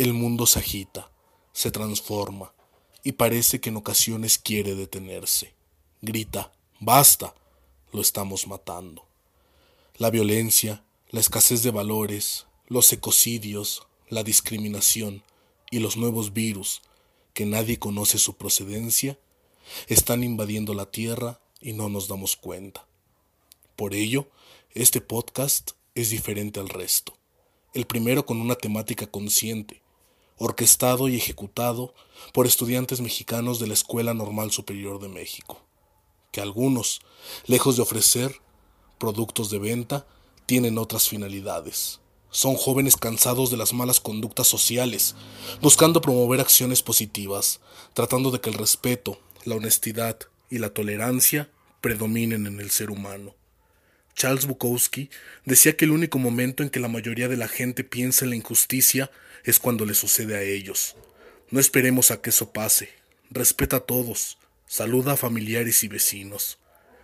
El mundo se agita, se transforma, y parece que en ocasiones quiere detenerse. Grita, basta, lo estamos matando. La violencia, la escasez de valores, los ecocidios, la discriminación y los nuevos virus, que nadie conoce su procedencia, están invadiendo la Tierra y no nos damos cuenta. Por ello, este podcast es diferente al resto. El primero con una temática consciente, orquestado y ejecutado por estudiantes mexicanos de la Escuela Normal Superior de México, que algunos, lejos de ofrecer productos de venta, tienen otras finalidades. Son jóvenes cansados de las malas conductas sociales, buscando promover acciones positivas, tratando de que el respeto, la honestidad y la tolerancia predominen en el ser humano. Charles Bukowski decía que el único momento en que la mayoría de la gente piensa en la injusticia es cuando le sucede a ellos. No esperemos a que eso pase. Respeta a todos. Saluda a familiares y vecinos.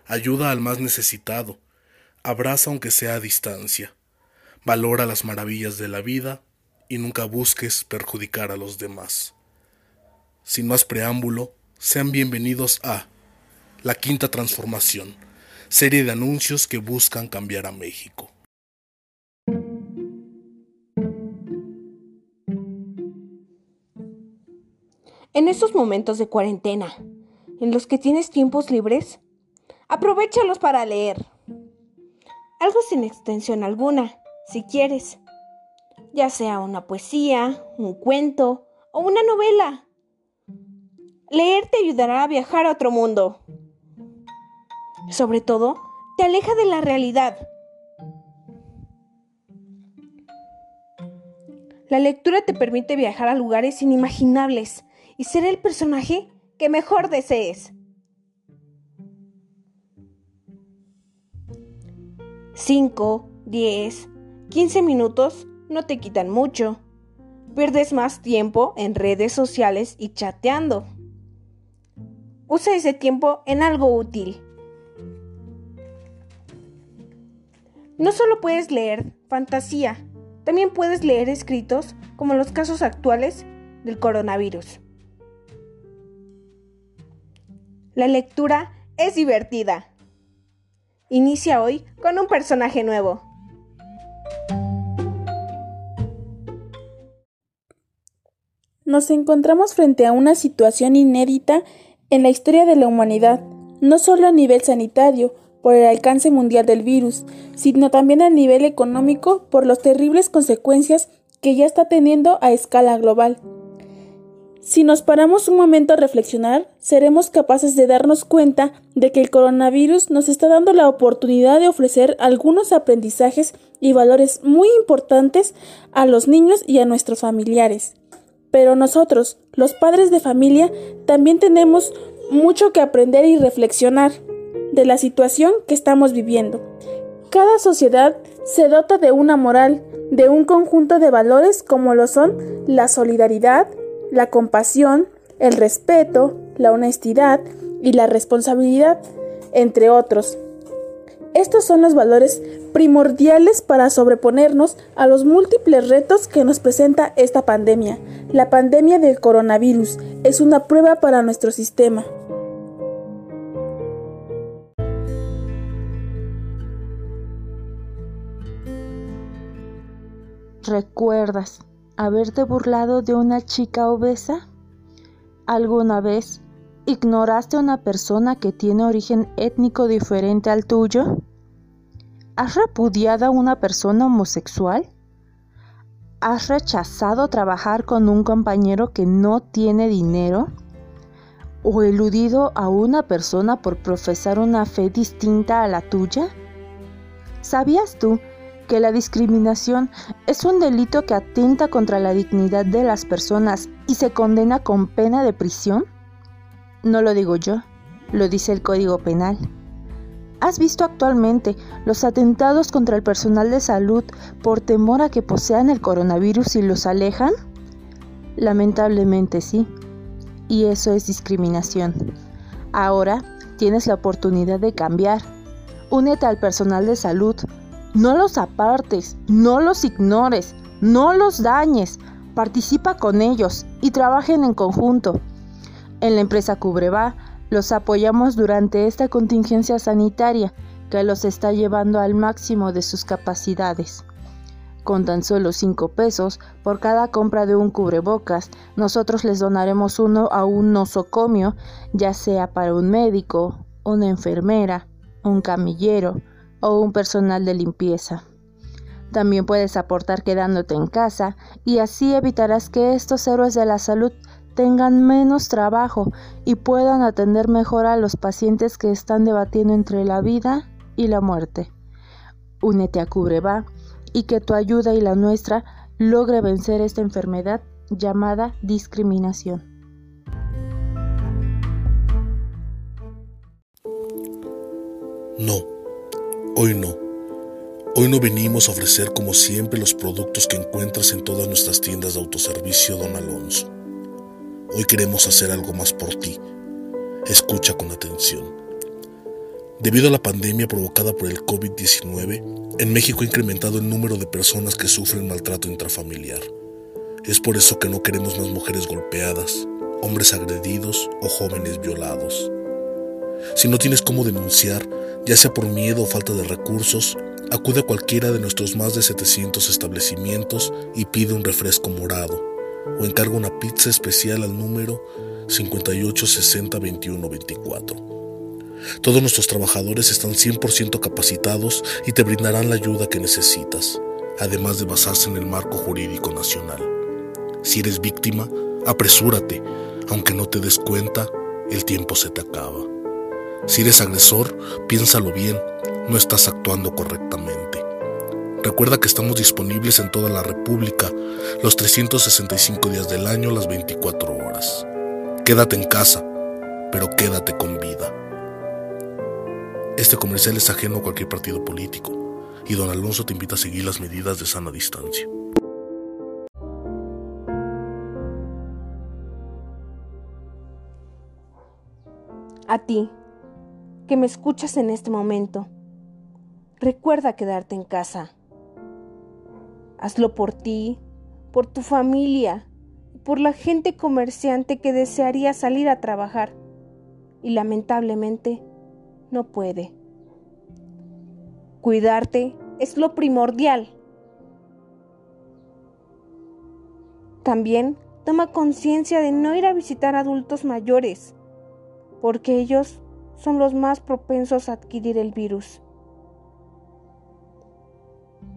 Ayuda al más necesitado. Abraza aunque sea a distancia. Valora las maravillas de la vida y nunca busques perjudicar a los demás. Sin más preámbulo, sean bienvenidos a La Quinta Transformación, serie de anuncios que buscan cambiar a México. En estos momentos de cuarentena, en los que tienes tiempos libres, aprovechalos para leer. Algo sin extensión alguna, si quieres. Ya sea una poesía, un cuento o una novela. Leer te ayudará a viajar a otro mundo. Sobre todo, te aleja de la realidad. La lectura te permite viajar a lugares inimaginables y ser el personaje que mejor desees. Cinco, diez, quince minutos no te quitan mucho. Pierdes más tiempo en redes sociales y chateando. Usa ese tiempo en algo útil. No solo puedes leer fantasía, también puedes leer escritos como los casos actuales del coronavirus. La lectura es divertida. Inicia hoy con un personaje nuevo. Nos encontramos frente a una situación inédita en la historia de la humanidad, no solo a nivel sanitario, por el alcance mundial del virus, sino también a nivel económico por las terribles consecuencias que ya está teniendo a escala global. Si nos paramos un momento a reflexionar, seremos capaces de darnos cuenta de que el coronavirus nos está dando la oportunidad de ofrecer algunos aprendizajes y valores muy importantes a los niños y a nuestros familiares. Pero nosotros, los padres de familia, también tenemos mucho que aprender y reflexionar de la situación que estamos viviendo. Cada sociedad se dota de una moral, de un conjunto de valores como lo son la solidaridad, la compasión, el respeto, la honestidad y la responsabilidad, entre otros. Estos son los valores primordiales para sobreponernos a los múltiples retos que nos presenta esta pandemia. La pandemia del coronavirus es una prueba para nuestro sistema. ¿Recuerdas haberte burlado de una chica obesa? ¿Alguna vez ignoraste a una persona que tiene origen étnico diferente al tuyo? ¿Has repudiado a una persona homosexual? ¿Has rechazado trabajar con un compañero que no tiene dinero? ¿O eludido a una persona por profesar una fe distinta a la tuya? ¿Sabías tú que la discriminación es un delito que atenta contra la dignidad de las personas y se condena con pena de prisión? No lo digo yo, lo dice el Código Penal. ¿Has visto actualmente los atentados contra el personal de salud por temor a que posean el coronavirus y los alejan? Lamentablemente sí. Y eso es discriminación. Ahora tienes la oportunidad de cambiar. Únete al personal de salud, no los apartes, no los ignores, no los dañes. participa con ellos y trabajen en conjunto. En la empresa Cubreva los apoyamos durante esta contingencia sanitaria que los está llevando al máximo de sus capacidades. Con tan solo 5 pesos por cada compra de un cubrebocas, nosotros les donaremos uno a un nosocomio, ya sea para un médico, una enfermera, un camillero o un personal de limpieza. También puedes aportar quedándote en casa y así evitarás que estos héroes de la salud tengan menos trabajo y puedan atender mejor a los pacientes que están debatiendo entre la vida y la muerte. Únete a Cubreva y que tu ayuda y la nuestra logre vencer esta enfermedad llamada discriminación. No, hoy no. Hoy no venimos a ofrecer como siempre los productos que encuentras en todas nuestras tiendas de autoservicio Don Alonso. Hoy queremos hacer algo más por ti. Escucha con atención. Debido a la pandemia provocada por el COVID-19, en México ha incrementado el número de personas que sufren maltrato intrafamiliar. Es por eso que no queremos más mujeres golpeadas, hombres agredidos o jóvenes violados. Si no tienes cómo denunciar, ya sea por miedo o falta de recursos, acude a cualquiera de nuestros más de 700 establecimientos y pide un refresco morado o encarga una pizza especial al número 58602124. Todos nuestros trabajadores están 100% capacitados y te brindarán la ayuda que necesitas, además de basarse en el marco jurídico nacional. Si eres víctima, apresúrate, aunque no te des cuenta, el tiempo se te acaba. Si eres agresor, piénsalo bien, no estás actuando correctamente. Recuerda que estamos disponibles en toda la República, los 365 días del año, las 24 horas. Quédate en casa, pero quédate con vida. Este comercial es ajeno a cualquier partido político y don Alonso te invita a seguir las medidas de sana distancia. A ti, que me escuchas en este momento, recuerda quedarte en casa. Hazlo por ti, por tu familia por la gente comerciante que desearía salir a trabajar y lamentablemente no puede. Cuidarte es lo primordial. También toma conciencia de no ir a visitar adultos mayores, porque ellos son los más propensos a adquirir el virus.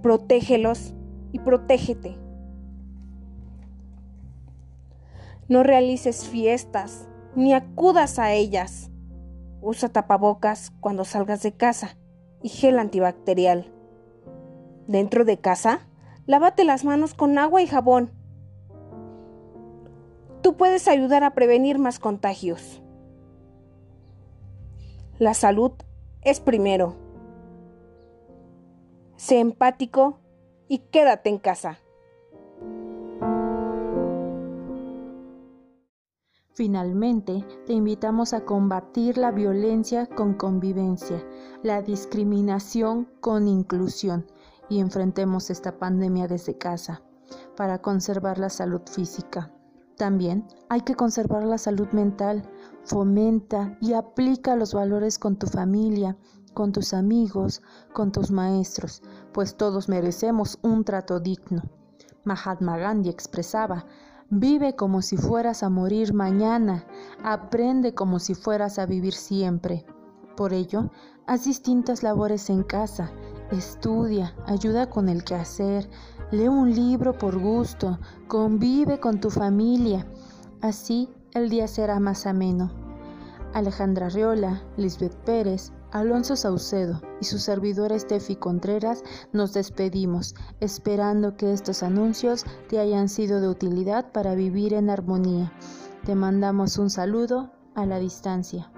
Protégelos y protégete. No realices fiestas ni acudas a ellas. Usa tapabocas cuando salgas de casa y gel antibacterial. Dentro de casa, lávate las manos con agua y jabón. Tú puedes ayudar a prevenir más contagios. La salud es primero. Sé empático y quédate en casa. Finalmente, te invitamos a combatir la violencia con convivencia, la discriminación con inclusión y enfrentemos esta pandemia desde casa para conservar la salud física. También hay que conservar la salud mental, fomenta y aplica los valores con tu familia, con tus amigos, con tus maestros, pues todos merecemos un trato digno. Mahatma Gandhi expresaba, Vive como si fueras a morir mañana, aprende como si fueras a vivir siempre. Por ello, haz distintas labores en casa, estudia, ayuda con el quehacer, lee un libro por gusto, convive con tu familia. Así el día será más ameno. Alejandra Riola, Lisbeth Pérez, Alonso Saucedo y su servidor Estefi Contreras nos despedimos, esperando que estos anuncios te hayan sido de utilidad para vivir en armonía. Te mandamos un saludo a la distancia.